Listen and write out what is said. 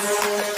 I'm